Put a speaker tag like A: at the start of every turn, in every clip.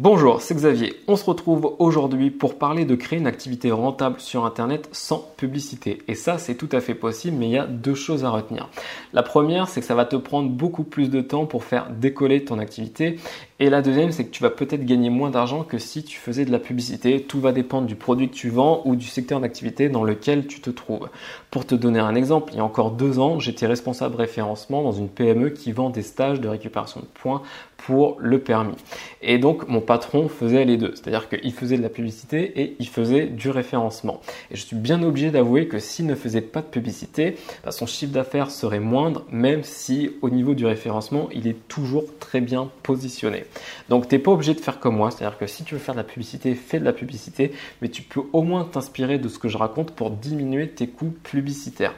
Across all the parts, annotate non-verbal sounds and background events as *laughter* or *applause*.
A: Bonjour, c'est Xavier. On se retrouve aujourd'hui pour parler de créer une activité rentable sur Internet sans publicité. Et ça, c'est tout à fait possible, mais il y a deux choses à retenir. La première, c'est que ça va te prendre beaucoup plus de temps pour faire décoller ton activité. Et la deuxième, c'est que tu vas peut-être gagner moins d'argent que si tu faisais de la publicité. Tout va dépendre du produit que tu vends ou du secteur d'activité dans lequel tu te trouves. Pour te donner un exemple, il y a encore deux ans, j'étais responsable référencement dans une PME qui vend des stages de récupération de points pour le permis. Et donc mon patron faisait les deux, c'est-à-dire qu'il faisait de la publicité et il faisait du référencement. Et je suis bien obligé d'avouer que s'il ne faisait pas de publicité, bah, son chiffre d'affaires serait moindre, même si au niveau du référencement, il est toujours très bien positionné. Donc tu n'es pas obligé de faire comme moi, c'est-à-dire que si tu veux faire de la publicité, fais de la publicité, mais tu peux au moins t'inspirer de ce que je raconte pour diminuer tes coûts publicitaires.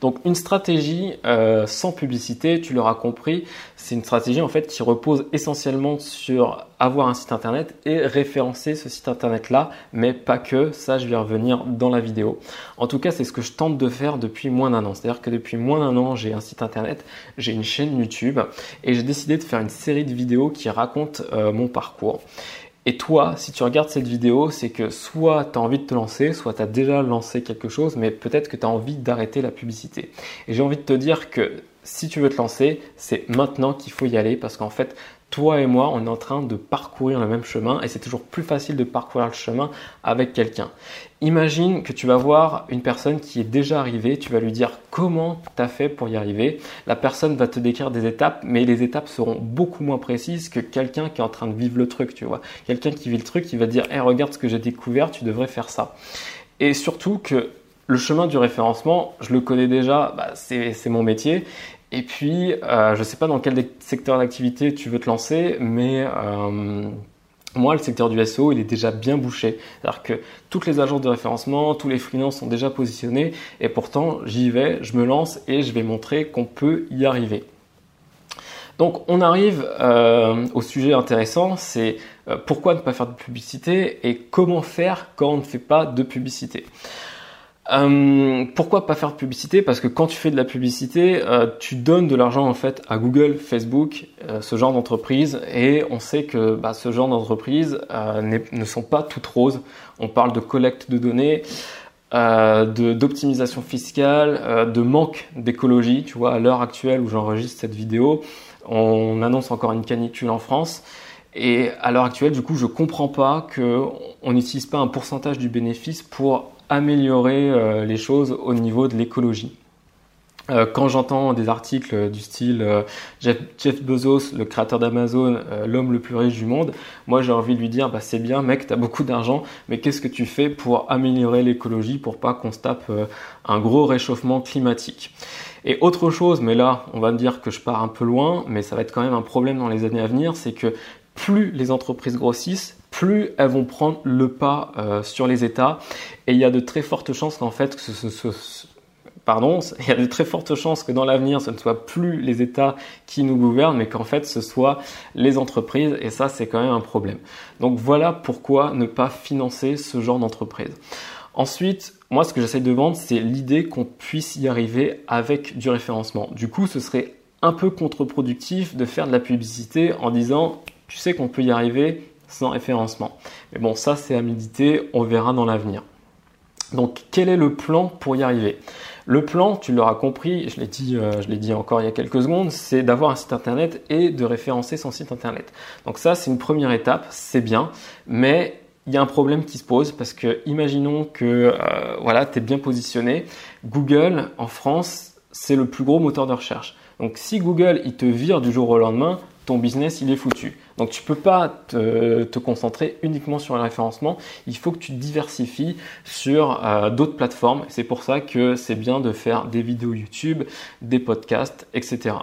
A: Donc une stratégie euh, sans publicité, tu l'auras compris, c'est une stratégie en fait qui repose essentiellement sur avoir un site internet et référencer ce site internet là, mais pas que, ça je vais revenir dans la vidéo. En tout cas, c'est ce que je tente de faire depuis moins d'un an. C'est-à-dire que depuis moins d'un an, j'ai un site internet, j'ai une chaîne YouTube et j'ai décidé de faire une série de vidéos qui racontent euh, mon parcours. Et toi, si tu regardes cette vidéo, c'est que soit tu as envie de te lancer, soit tu as déjà lancé quelque chose, mais peut-être que tu as envie d'arrêter la publicité. Et j'ai envie de te dire que si tu veux te lancer, c'est maintenant qu'il faut y aller parce qu'en fait, toi et moi, on est en train de parcourir le même chemin et c'est toujours plus facile de parcourir le chemin avec quelqu'un. Imagine que tu vas voir une personne qui est déjà arrivée, tu vas lui dire comment tu as fait pour y arriver. La personne va te décrire des étapes, mais les étapes seront beaucoup moins précises que quelqu'un qui est en train de vivre le truc, tu vois. Quelqu'un qui vit le truc, il va dire hey, regarde ce que j'ai découvert, tu devrais faire ça." Et surtout que le chemin du référencement, je le connais déjà, bah, c'est mon métier. Et puis, euh, je ne sais pas dans quel secteur d'activité tu veux te lancer, mais euh, moi, le secteur du SEO, il est déjà bien bouché. C'est-à-dire que toutes les agences de référencement, tous les freelances sont déjà positionnés, et pourtant, j'y vais, je me lance et je vais montrer qu'on peut y arriver. Donc, on arrive euh, au sujet intéressant, c'est pourquoi ne pas faire de publicité et comment faire quand on ne fait pas de publicité? Euh, pourquoi pas faire de publicité? Parce que quand tu fais de la publicité, euh, tu donnes de l'argent en fait à Google, Facebook, euh, ce genre d'entreprise, et on sait que bah, ce genre d'entreprises ne sont pas toutes roses. On parle de collecte de données, d'optimisation fiscale, de manque d'écologie. Tu vois, à l'heure actuelle où j'enregistre cette vidéo, on annonce encore une canicule en France. Et à l'heure actuelle, du coup, je comprends pas qu'on n'utilise pas un pourcentage du bénéfice pour améliorer euh, les choses au niveau de l'écologie. Euh, quand j'entends des articles du style euh, Jeff, Bezos, le créateur d'Amazon, l'homme le plus riche du monde, moi j'ai envie de lui dire bah, c'est bien mec, tu as beaucoup d'argent, mais qu'est-ce que tu fais pour améliorer l'écologie pour pas qu'on se tape un gros réchauffement climatique? Et autre chose, mais là on va me dire que je pars un peu loin, mais ça va être quand même un problème dans les années à venir, c'est que plus les entreprises grossissent, plus elles vont prendre le pas euh, sur les États. Et il y a de très fortes chances qu'en fait, que pardon, *laughs* il y a de très fortes chances que dans l'avenir, ce ne soit plus les États qui nous gouvernent, mais qu'en fait, ce soit les entreprises. Et ça, c'est quand même un problème. Donc voilà pourquoi ne pas financer ce genre d'entreprise. Ensuite, moi, ce que j'essaie de vendre, c'est l'idée qu'on puisse y arriver avec du référencement. Du coup, ce serait un peu contre-productif de faire de la publicité en disant, tu sais qu'on peut y arriver sans référencement. Mais bon, ça c'est à méditer, on verra dans l'avenir. Donc quel est le plan pour y arriver? Le plan, tu l'auras compris, je l'ai dit, euh, je l'ai dit encore il y a quelques secondes, c'est d'avoir un site internet et de référencer son site internet. Donc ça c'est une première étape, c'est bien, mais il y a un problème qui se pose parce que imaginons que euh, voilà, tu es bien positionné, Google en France, c'est le plus gros moteur de recherche. Donc si Google il te vire du jour au lendemain, ton business il est foutu. Donc tu ne peux pas te, concentrer uniquement sur le référencement, il faut que tu diversifies sur euh, d'autres plateformes. C'est pour ça que c'est bien de faire des vidéos YouTube, des podcasts, etc.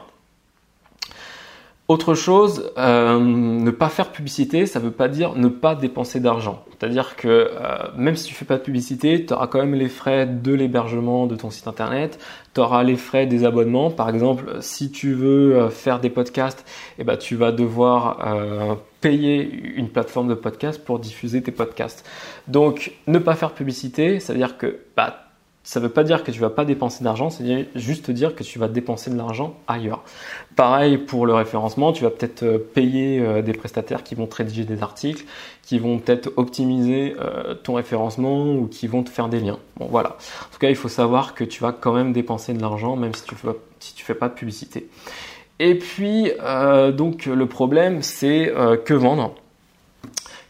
A: Autre chose, euh, ne pas faire publicité, ça ne veut pas dire ne pas dépenser d'argent. C'est-à-dire que euh, même si tu fais pas de publicité, tu auras quand même les frais de l'hébergement de ton site internet, tu auras les frais des abonnements. Par exemple, si tu veux euh, faire des podcasts, eh ben, tu vas devoir payer une plateforme de podcast pour diffuser tes podcasts. Donc, ne pas faire publicité, ça veut dire que bah, ça ne veut pas dire que tu vas pas dépenser d'argent, c'est juste dire que tu vas dépenser de l'argent ailleurs. Pareil pour le référencement, tu vas peut-être euh, payer euh, des prestataires qui vont te rédiger des articles, qui vont peut-être optimiser euh, ton référencement ou qui vont te faire des liens. Bon voilà. En tout cas, il faut savoir que tu vas quand même dépenser de l'argent même si tu ne fais pas de publicité. Et puis donc le problème c'est que vendre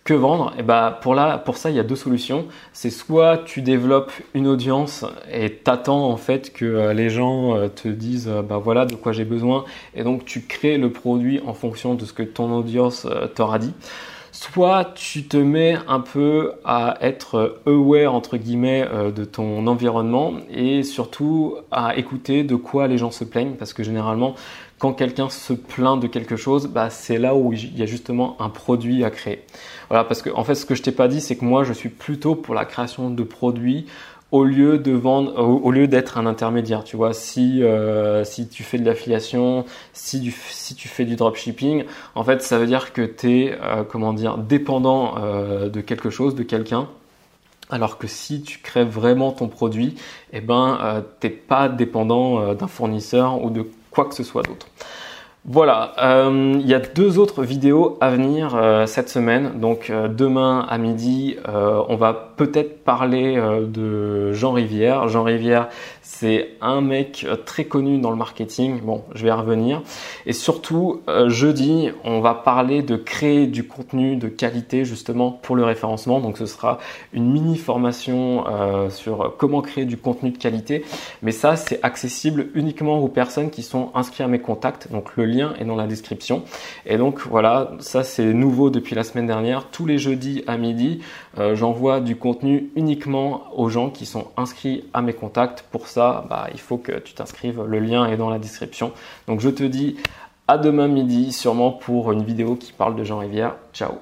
A: que vendre bah pour, ça, il y a deux solutions. C'est soit tu développes une audience et t'attends en fait que euh, les gens euh, te disent bah voilà de quoi j'ai besoin et donc tu crées le produit en fonction de ce que ton audience t'aura dit. Soit tu te mets un peu à être aware entre guillemets de ton environnement et surtout à écouter de quoi les gens se plaignent parce que généralement quand quelqu'un se plaint de quelque chose, bah, c'est là où il y a justement un produit à créer. Voilà, parce que en fait, ce que je t'ai pas dit, c'est que moi, je suis plutôt pour la création de produits au lieu de vendre, au, lieu d'être un intermédiaire. Tu vois, si euh, si tu fais de l'affiliation, si, si tu fais du dropshipping, en fait, ça veut dire que tu es, euh, comment dire, dépendant euh, de quelque chose, de quelqu'un. Alors que si tu crées vraiment ton produit, eh ben, t'es pas dépendant d'un fournisseur ou de quoi que ce soit d'autre. Voilà, euh, il y a deux autres vidéos à venir euh, cette semaine. Donc euh, demain à midi, on va peut-être parler de Jean Rivière. Jean Rivière, c'est un mec très connu dans le marketing. Bon, je vais y revenir. Et surtout, jeudi, on va parler de créer du contenu de qualité justement pour le référencement. Donc ce sera une mini formation sur comment créer du contenu de qualité. Mais ça, c'est accessible uniquement aux personnes qui sont inscrites à mes contacts. Donc le lien est dans la description. Et donc voilà, ça c'est nouveau depuis la semaine dernière. Tous les jeudis à midi, euh, j'envoie du contenu uniquement aux gens qui sont inscrits à mes contacts. Pour ça, bah, il faut que tu t'inscrives. Le lien est dans la description. Donc je te dis à demain midi, sûrement pour une vidéo qui parle de Jean Rivière. Ciao